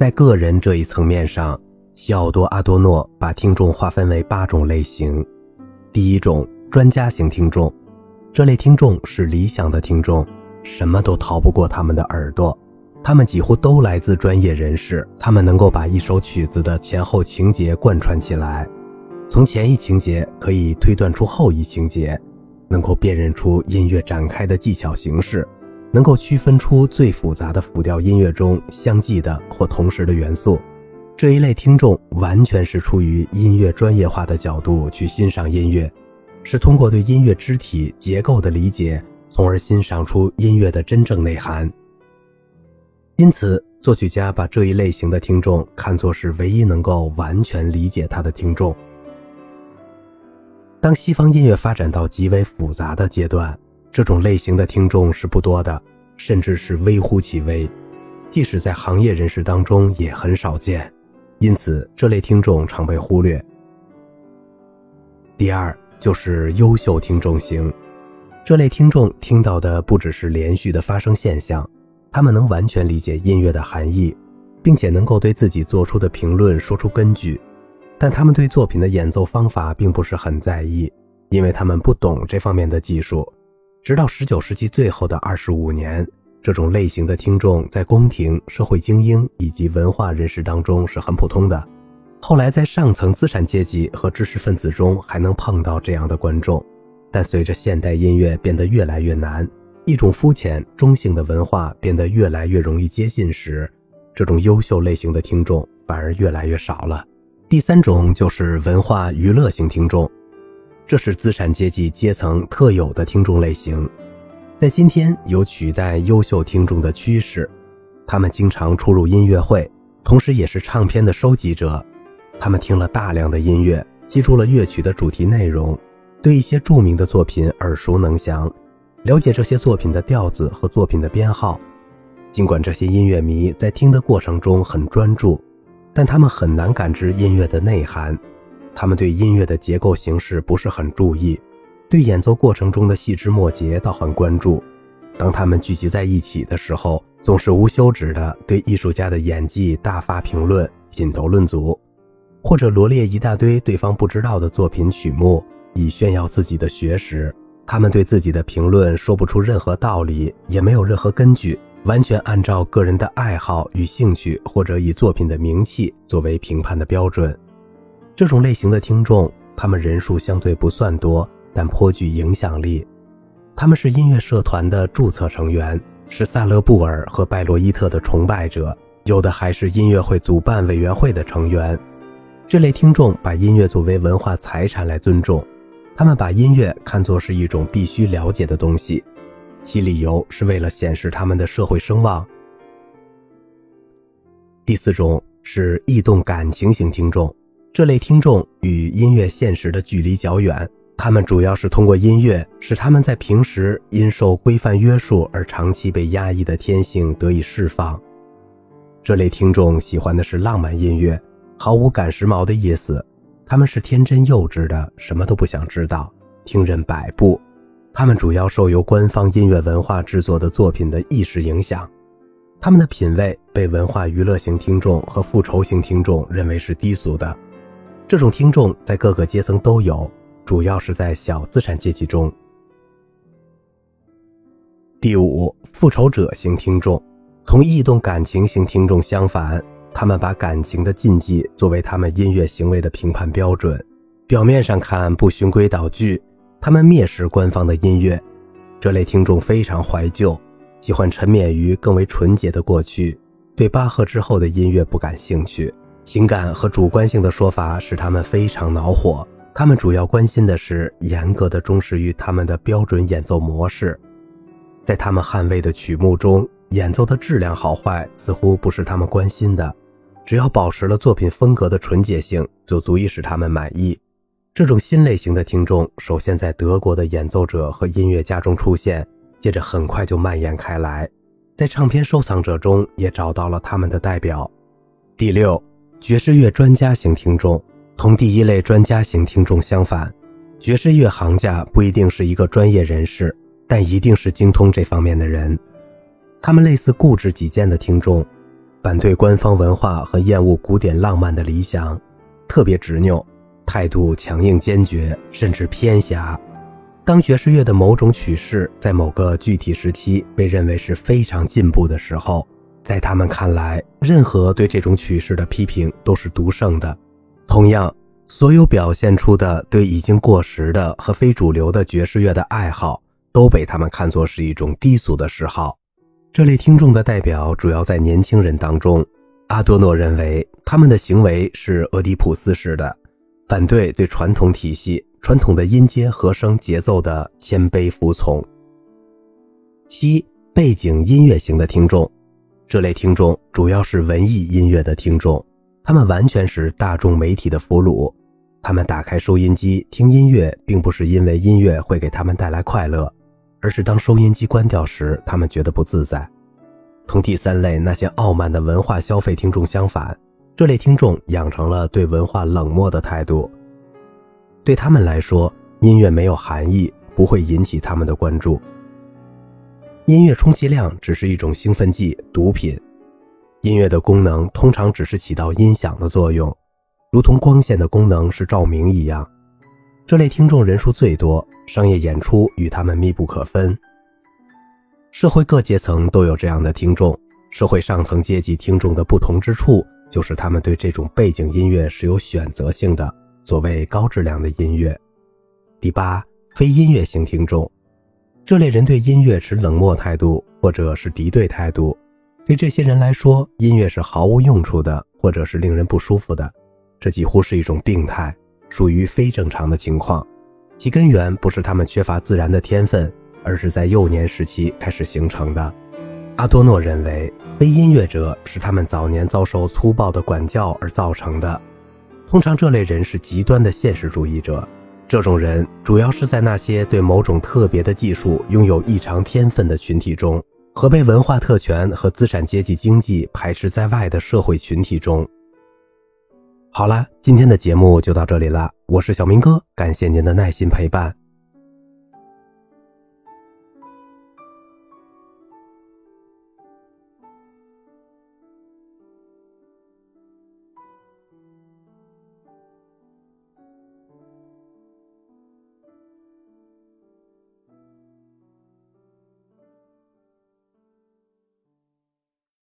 在个人这一层面上，西奥多·阿多诺把听众划分为八种类型。第一种，专家型听众，这类听众是理想的听众，什么都逃不过他们的耳朵。他们几乎都来自专业人士，他们能够把一首曲子的前后情节贯穿起来，从前一情节可以推断出后一情节，能够辨认出音乐展开的技巧形式，能够区分出最复杂的复调音乐中相继的或同时的元素。这一类听众完全是出于音乐专业化的角度去欣赏音乐，是通过对音乐肢体结构的理解，从而欣赏出音乐的真正内涵。因此，作曲家把这一类型的听众看作是唯一能够完全理解他的听众。当西方音乐发展到极为复杂的阶段，这种类型的听众是不多的，甚至是微乎其微，即使在行业人士当中也很少见。因此，这类听众常被忽略。第二，就是优秀听众型，这类听众听到的不只是连续的发生现象。他们能完全理解音乐的含义，并且能够对自己做出的评论说出根据，但他们对作品的演奏方法并不是很在意，因为他们不懂这方面的技术。直到19世纪最后的25年，这种类型的听众在宫廷、社会精英以及文化人士当中是很普通的。后来在上层资产阶级和知识分子中还能碰到这样的观众，但随着现代音乐变得越来越难。一种肤浅中性的文化变得越来越容易接近时，这种优秀类型的听众反而越来越少了。第三种就是文化娱乐型听众，这是资产阶级阶层特有的听众类型，在今天有取代优秀听众的趋势。他们经常出入音乐会，同时也是唱片的收集者。他们听了大量的音乐，记住了乐曲的主题内容，对一些著名的作品耳熟能详。了解这些作品的调子和作品的编号，尽管这些音乐迷在听的过程中很专注，但他们很难感知音乐的内涵。他们对音乐的结构形式不是很注意，对演奏过程中的细枝末节倒很关注。当他们聚集在一起的时候，总是无休止地对艺术家的演技大发评论、品头论足，或者罗列一大堆对方不知道的作品曲目，以炫耀自己的学识。他们对自己的评论说不出任何道理，也没有任何根据，完全按照个人的爱好与兴趣，或者以作品的名气作为评判的标准。这种类型的听众，他们人数相对不算多，但颇具影响力。他们是音乐社团的注册成员，是萨勒布尔和拜洛伊特的崇拜者，有的还是音乐会主办委员会的成员。这类听众把音乐作为文化财产来尊重。他们把音乐看作是一种必须了解的东西，其理由是为了显示他们的社会声望。第四种是异动感情型听众，这类听众与音乐现实的距离较远，他们主要是通过音乐使他们在平时因受规范约束而长期被压抑的天性得以释放。这类听众喜欢的是浪漫音乐，毫无赶时髦的意思。他们是天真幼稚的，什么都不想知道，听任摆布。他们主要受由官方音乐文化制作的作品的意识影响，他们的品味被文化娱乐型听众和复仇型听众认为是低俗的。这种听众在各个阶层都有，主要是在小资产阶级中。第五，复仇者型听众，同异动感情型听众相反。他们把感情的禁忌作为他们音乐行为的评判标准，表面上看不循规蹈矩，他们蔑视官方的音乐。这类听众非常怀旧，喜欢沉湎于更为纯洁的过去，对巴赫之后的音乐不感兴趣。情感和主观性的说法使他们非常恼火。他们主要关心的是严格的忠实于他们的标准演奏模式，在他们捍卫的曲目中，演奏的质量好坏似乎不是他们关心的。只要保持了作品风格的纯洁性，就足以使他们满意。这种新类型的听众首先在德国的演奏者和音乐家中出现，接着很快就蔓延开来，在唱片收藏者中也找到了他们的代表。第六，爵士乐专家型听众同第一类专家型听众相反，爵士乐行家不一定是一个专业人士，但一定是精通这方面的人。他们类似固执己见的听众。反对官方文化和厌恶古典浪漫的理想，特别执拗，态度强硬坚决，甚至偏狭。当爵士乐的某种曲式在某个具体时期被认为是非常进步的时候，在他们看来，任何对这种曲式的批评都是独胜的。同样，所有表现出的对已经过时的和非主流的爵士乐的爱好，都被他们看作是一种低俗的嗜好。这类听众的代表主要在年轻人当中。阿多诺认为他们的行为是俄狄浦斯式的，反对对传统体系、传统的音阶、和声、节奏的谦卑服从。七、背景音乐型的听众，这类听众主要是文艺音乐的听众，他们完全是大众媒体的俘虏。他们打开收音机听音乐，并不是因为音乐会给他们带来快乐。而是当收音机关掉时，他们觉得不自在。同第三类那些傲慢的文化消费听众相反，这类听众养成了对文化冷漠的态度。对他们来说，音乐没有含义，不会引起他们的关注。音乐充其量只是一种兴奋剂、毒品。音乐的功能通常只是起到音响的作用，如同光线的功能是照明一样。这类听众人数最多。商业演出与他们密不可分。社会各阶层都有这样的听众。社会上层阶级听众的不同之处，就是他们对这种背景音乐是有选择性的，所谓高质量的音乐。第八，非音乐型听众，这类人对音乐持冷漠态度，或者是敌对态度。对这些人来说，音乐是毫无用处的，或者是令人不舒服的。这几乎是一种病态，属于非正常的情况。其根源不是他们缺乏自然的天分，而是在幼年时期开始形成的。阿多诺认为，非音乐者是他们早年遭受粗暴的管教而造成的。通常，这类人是极端的现实主义者。这种人主要是在那些对某种特别的技术拥有异常天分的群体中，和被文化特权和资产阶级经济排斥在外的社会群体中。好了，今天的节目就到这里了。我是小明哥，感谢您的耐心陪伴。